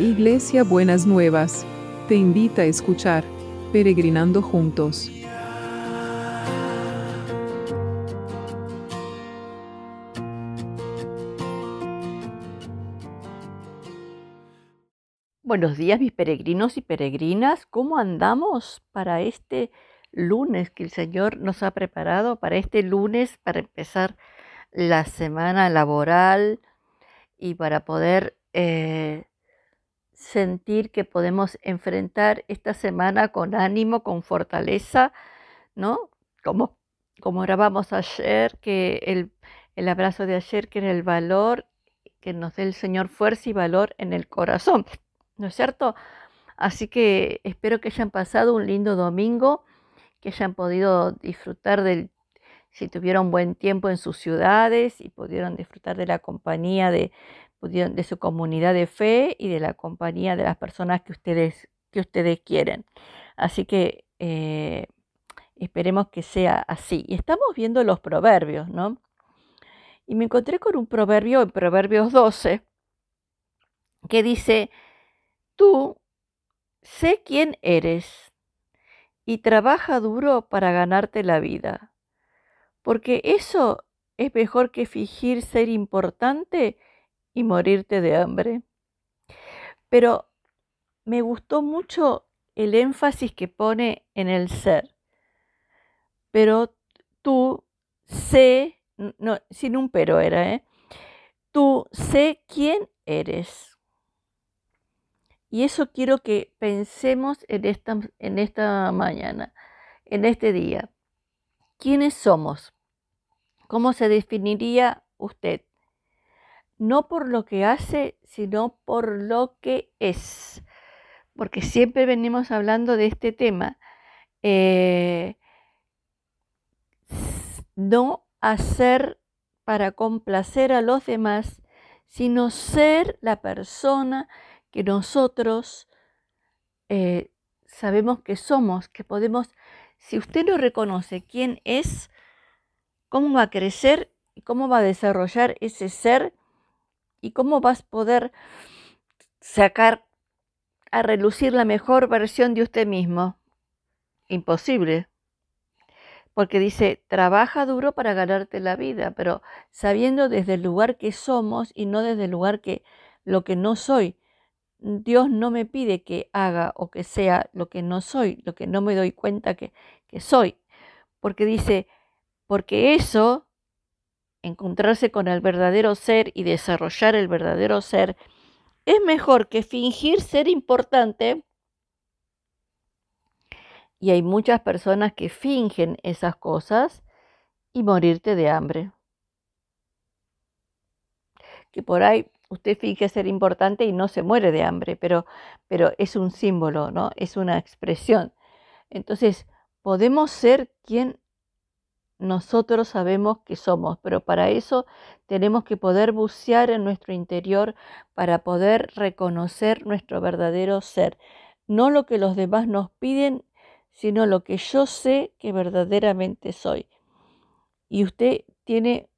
Iglesia Buenas Nuevas, te invita a escuchar Peregrinando Juntos. Buenos días mis peregrinos y peregrinas, ¿cómo andamos para este lunes que el Señor nos ha preparado? Para este lunes, para empezar la semana laboral y para poder eh, sentir que podemos enfrentar esta semana con ánimo, con fortaleza, ¿no? Como, como grabamos ayer, que el, el abrazo de ayer, que era el valor, que nos dé el Señor fuerza y valor en el corazón, ¿no es cierto? Así que espero que hayan pasado un lindo domingo, que hayan podido disfrutar del, si tuvieron buen tiempo en sus ciudades y pudieron disfrutar de la compañía de, de su comunidad de fe y de la compañía de las personas que ustedes, que ustedes quieren. Así que eh, esperemos que sea así. Y estamos viendo los proverbios, ¿no? Y me encontré con un proverbio en Proverbios 12 que dice, tú sé quién eres y trabaja duro para ganarte la vida, porque eso es mejor que fingir ser importante y morirte de hambre. Pero me gustó mucho el énfasis que pone en el ser. Pero tú sé, no, sin un pero era, ¿eh? Tú sé quién eres. Y eso quiero que pensemos en esta, en esta mañana, en este día. ¿Quiénes somos? ¿Cómo se definiría usted? No por lo que hace, sino por lo que es. Porque siempre venimos hablando de este tema. Eh, no hacer para complacer a los demás, sino ser la persona que nosotros eh, sabemos que somos, que podemos, si usted no reconoce quién es, cómo va a crecer y cómo va a desarrollar ese ser ¿Y cómo vas a poder sacar a relucir la mejor versión de usted mismo? Imposible. Porque dice, trabaja duro para ganarte la vida, pero sabiendo desde el lugar que somos y no desde el lugar que lo que no soy. Dios no me pide que haga o que sea lo que no soy, lo que no me doy cuenta que, que soy. Porque dice, porque eso encontrarse con el verdadero ser y desarrollar el verdadero ser, es mejor que fingir ser importante. Y hay muchas personas que fingen esas cosas y morirte de hambre. Que por ahí usted finge ser importante y no se muere de hambre, pero, pero es un símbolo, ¿no? Es una expresión. Entonces, podemos ser quien nosotros sabemos que somos, pero para eso tenemos que poder bucear en nuestro interior para poder reconocer nuestro verdadero ser. No lo que los demás nos piden, sino lo que yo sé que verdaderamente soy. Y usted tiene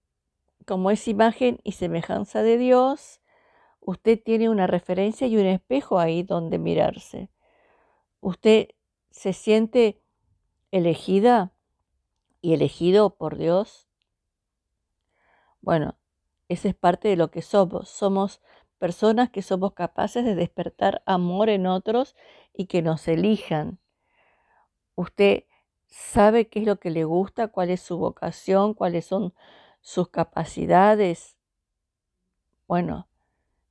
como es imagen y semejanza de Dios, usted tiene una referencia y un espejo ahí donde mirarse. Usted se siente elegida y elegido por Dios? Bueno, esa es parte de lo que somos. Somos personas que somos capaces de despertar amor en otros y que nos elijan. Usted sabe qué es lo que le gusta, cuál es su vocación, cuáles son sus capacidades. Bueno,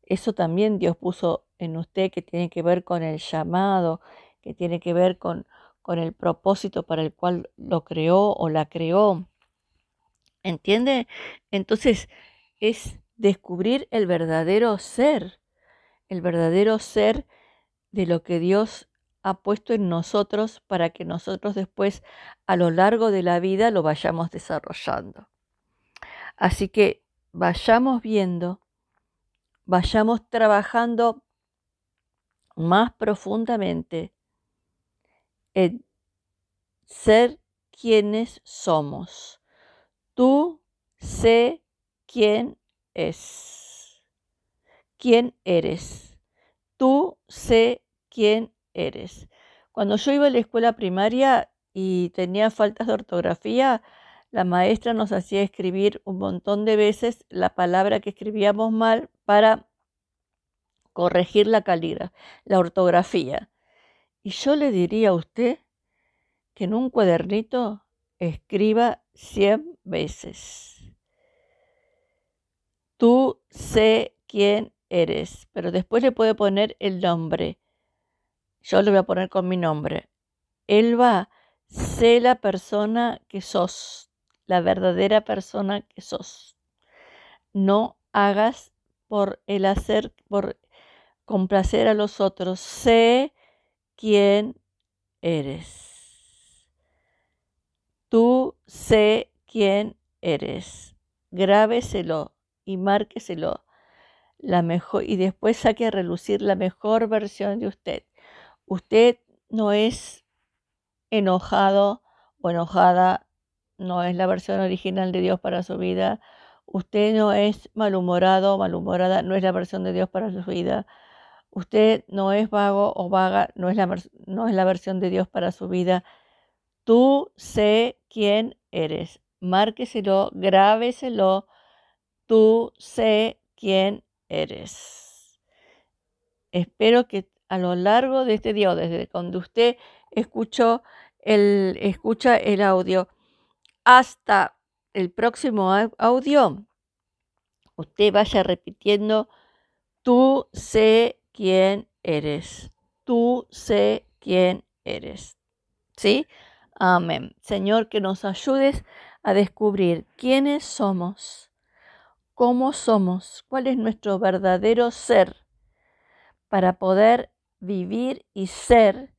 eso también Dios puso en usted que tiene que ver con el llamado, que tiene que ver con, con el propósito para el cual lo creó o la creó. ¿Entiende? Entonces es descubrir el verdadero ser, el verdadero ser de lo que Dios ha puesto en nosotros para que nosotros después a lo largo de la vida lo vayamos desarrollando. Así que vayamos viendo, vayamos trabajando más profundamente en ser quienes somos. Tú sé quién es. ¿Quién eres? Tú sé quién eres. Cuando yo iba a la escuela primaria y tenía faltas de ortografía, la maestra nos hacía escribir un montón de veces la palabra que escribíamos mal para corregir la calidad, la ortografía. Y yo le diría a usted que en un cuadernito escriba 100 veces. Tú sé quién eres, pero después le puede poner el nombre. Yo le voy a poner con mi nombre. Elba, sé la persona que sos, la verdadera persona que sos. No hagas por el hacer, por complacer a los otros. Sé quién eres. Tú sé quién eres. Grábeselo y márqueselo la mejor y después saque a relucir la mejor versión de usted. Usted no es enojado o enojada, no es la versión original de Dios para su vida. Usted no es malhumorado o malhumorada, no es la versión de Dios para su vida. Usted no es vago o vaga, no es la, no es la versión de Dios para su vida. Tú sé quién eres. Márqueselo, grábeselo. Tú sé quién eres. Espero que a lo largo de este día, desde cuando usted escuchó el, escucha el audio hasta el próximo audio, usted vaya repitiendo, tú sé quién eres, tú sé quién eres. ¿Sí? Amén. Señor, que nos ayudes a descubrir quiénes somos cómo somos, cuál es nuestro verdadero ser, para poder vivir y ser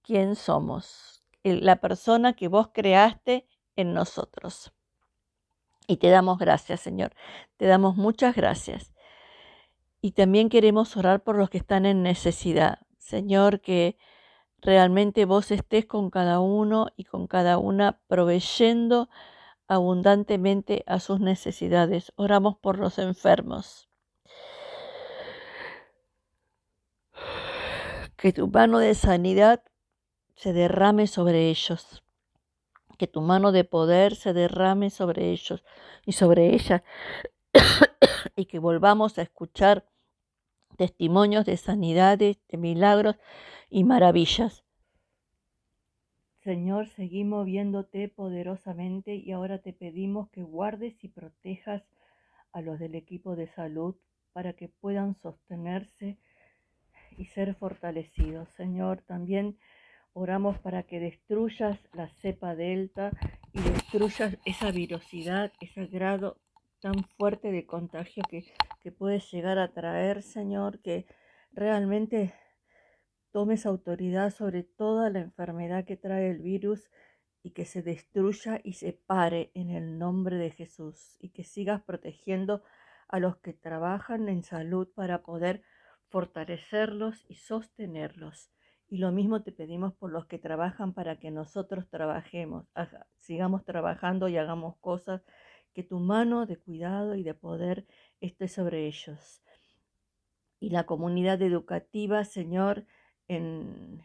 quien somos, la persona que vos creaste en nosotros. Y te damos gracias, Señor. Te damos muchas gracias. Y también queremos orar por los que están en necesidad. Señor, que realmente vos estés con cada uno y con cada una proveyendo abundantemente a sus necesidades. Oramos por los enfermos. Que tu mano de sanidad se derrame sobre ellos. Que tu mano de poder se derrame sobre ellos y sobre ella. y que volvamos a escuchar testimonios de sanidades, de milagros y maravillas. Señor, seguimos viéndote poderosamente y ahora te pedimos que guardes y protejas a los del equipo de salud para que puedan sostenerse y ser fortalecidos. Señor, también oramos para que destruyas la cepa delta y destruyas esa virosidad, ese grado tan fuerte de contagio que, que puedes llegar a traer, Señor, que realmente tomes autoridad sobre toda la enfermedad que trae el virus y que se destruya y se pare en el nombre de Jesús y que sigas protegiendo a los que trabajan en salud para poder fortalecerlos y sostenerlos. Y lo mismo te pedimos por los que trabajan para que nosotros trabajemos, sigamos trabajando y hagamos cosas, que tu mano de cuidado y de poder esté sobre ellos. Y la comunidad educativa, Señor, en,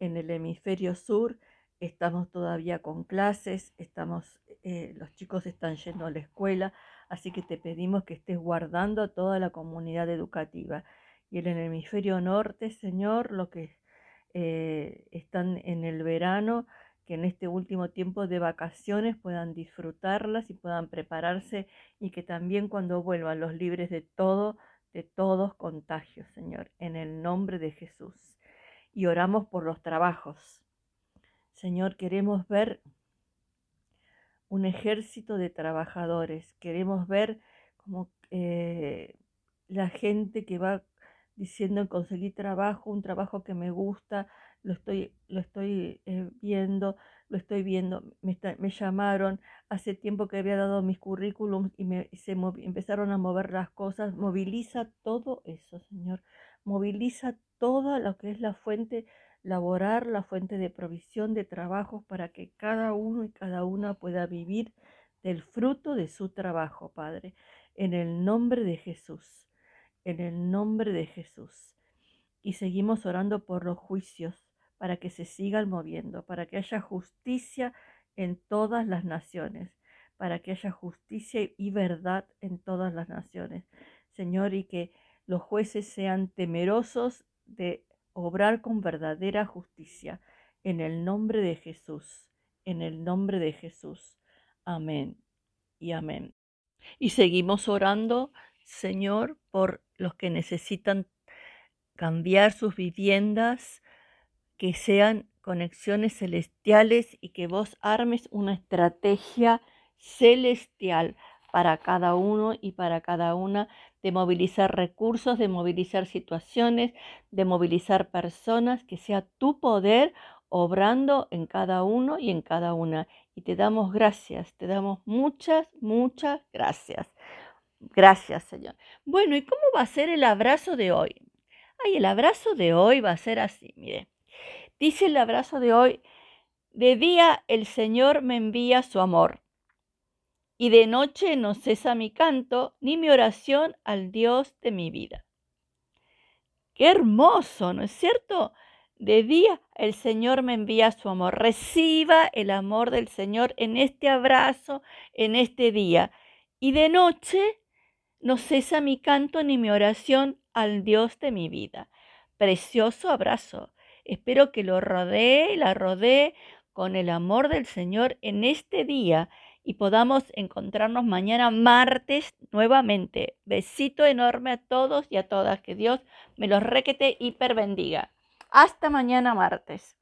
el hemisferio sur estamos todavía con clases, estamos, eh, los chicos están yendo a la escuela, así que te pedimos que estés guardando a toda la comunidad educativa. Y en el hemisferio norte, Señor, los que eh, están en el verano, que en este último tiempo de vacaciones puedan disfrutarlas y puedan prepararse y que también cuando vuelvan los libres de todo, de todos contagios, Señor, en el nombre de Jesús. Y oramos por los trabajos. Señor, queremos ver un ejército de trabajadores. Queremos ver como eh, la gente que va diciendo conseguir trabajo, un trabajo que me gusta, lo estoy, lo estoy eh, viendo, lo estoy viendo, me, me, llamaron, hace tiempo que había dado mis currículums y, me, se empezaron a mover las cosas, moviliza todo eso, Señor, moviliza toda lo que es la fuente laboral, la fuente de provisión de trabajos para que cada uno y cada una pueda vivir del fruto de su trabajo, Padre, en el nombre de Jesús, en el nombre de Jesús. y seguimos orando por los juicios para que se sigan moviendo, para que haya justicia en todas las naciones, para que haya justicia y verdad en todas las naciones. Señor, y que los jueces sean temerosos de obrar con verdadera justicia. En el nombre de Jesús, en el nombre de Jesús. Amén y amén. Y seguimos orando, Señor, por los que necesitan cambiar sus viviendas, que sean conexiones celestiales y que vos armes una estrategia celestial para cada uno y para cada una, de movilizar recursos, de movilizar situaciones, de movilizar personas, que sea tu poder obrando en cada uno y en cada una. Y te damos gracias, te damos muchas, muchas gracias. Gracias, Señor. Bueno, ¿y cómo va a ser el abrazo de hoy? Ay, el abrazo de hoy va a ser así, mire. Dice el abrazo de hoy, de día el Señor me envía su amor, y de noche no cesa mi canto ni mi oración al Dios de mi vida. Qué hermoso, ¿no es cierto? De día el Señor me envía su amor. Reciba el amor del Señor en este abrazo, en este día. Y de noche no cesa mi canto ni mi oración al Dios de mi vida. Precioso abrazo. Espero que lo rodee y la rodee con el amor del Señor en este día y podamos encontrarnos mañana martes nuevamente. Besito enorme a todos y a todas. Que Dios me los requete hiper bendiga. Hasta mañana martes.